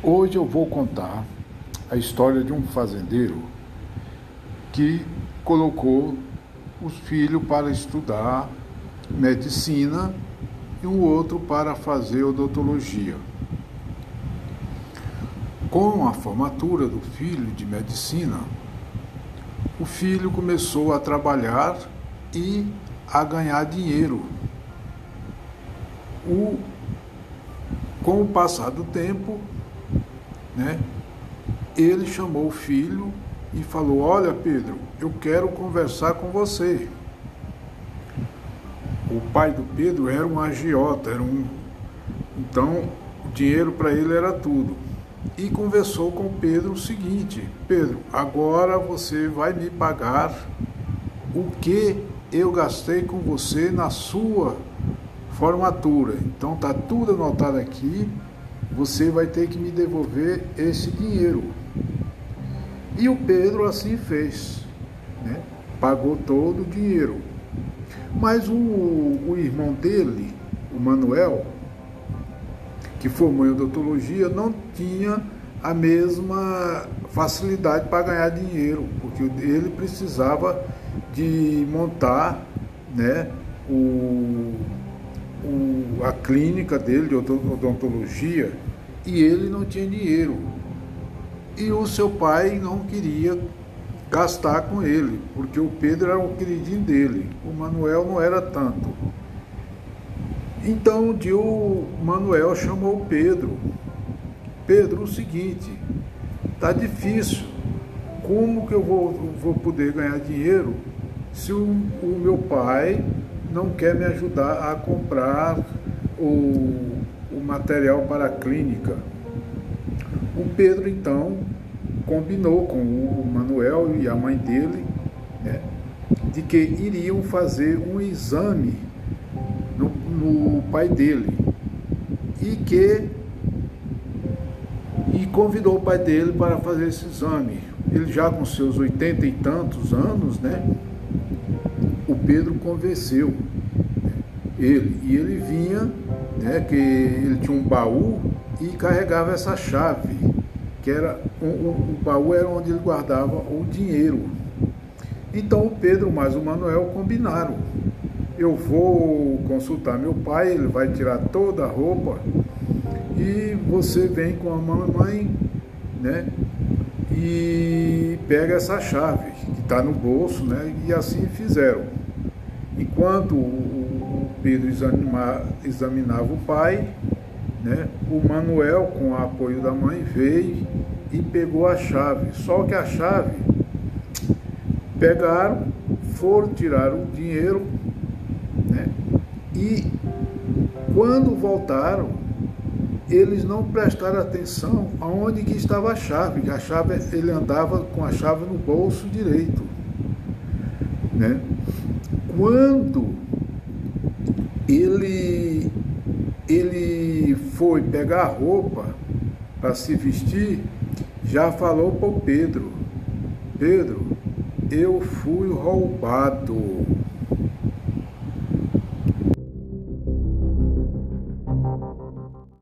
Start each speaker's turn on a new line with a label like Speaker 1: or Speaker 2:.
Speaker 1: Hoje eu vou contar a história de um fazendeiro que colocou os filhos para estudar medicina e um outro para fazer odontologia. Com a formatura do filho de medicina, o filho começou a trabalhar e a ganhar dinheiro. O, com o passar do tempo, né, ele chamou o filho e falou: Olha, Pedro, eu quero conversar com você. O pai do Pedro era um agiota, era um. Então, o dinheiro para ele era tudo. E conversou com Pedro o seguinte: Pedro, agora você vai me pagar o que eu gastei com você na sua formatura. Então tá tudo anotado aqui. Você vai ter que me devolver esse dinheiro. E o Pedro assim fez, né? pagou todo o dinheiro. Mas o, o irmão dele, o Manuel, que formou em odontologia, não tinha a mesma facilidade para ganhar dinheiro, porque ele precisava de montar né, o, o, a clínica dele de odontologia e ele não tinha dinheiro. E o seu pai não queria gastar com ele, porque o Pedro era o queridinho dele, o Manuel não era tanto. Então um dia o Manuel chamou o Pedro. Pedro, o seguinte, tá difícil. Como que eu vou, vou poder ganhar dinheiro se o, o meu pai não quer me ajudar a comprar o, o material para a clínica? O Pedro então combinou com o Manuel e a mãe dele né, de que iriam fazer um exame no, no pai dele e que e convidou o pai dele para fazer esse exame. Ele já com seus oitenta e tantos anos, né? Pedro convenceu ele e ele vinha, né? Que ele tinha um baú e carregava essa chave, que era o, o baú era onde ele guardava o dinheiro. Então o Pedro mais o Manuel combinaram eu vou consultar meu pai, ele vai tirar toda a roupa e você vem com a mamãe, né? E pega essa chave que está no bolso, né? E assim fizeram. Enquanto o Pedro examinava o pai, né? O Manuel, com o apoio da mãe, veio e pegou a chave. Só que a chave pegaram, foram tirar o dinheiro né? E quando voltaram, eles não prestaram atenção aonde que estava a chave. A chave ele andava com a chave no bolso direito. Né? Quando ele ele foi pegar a roupa para se vestir, já falou para Pedro, Pedro, eu fui roubado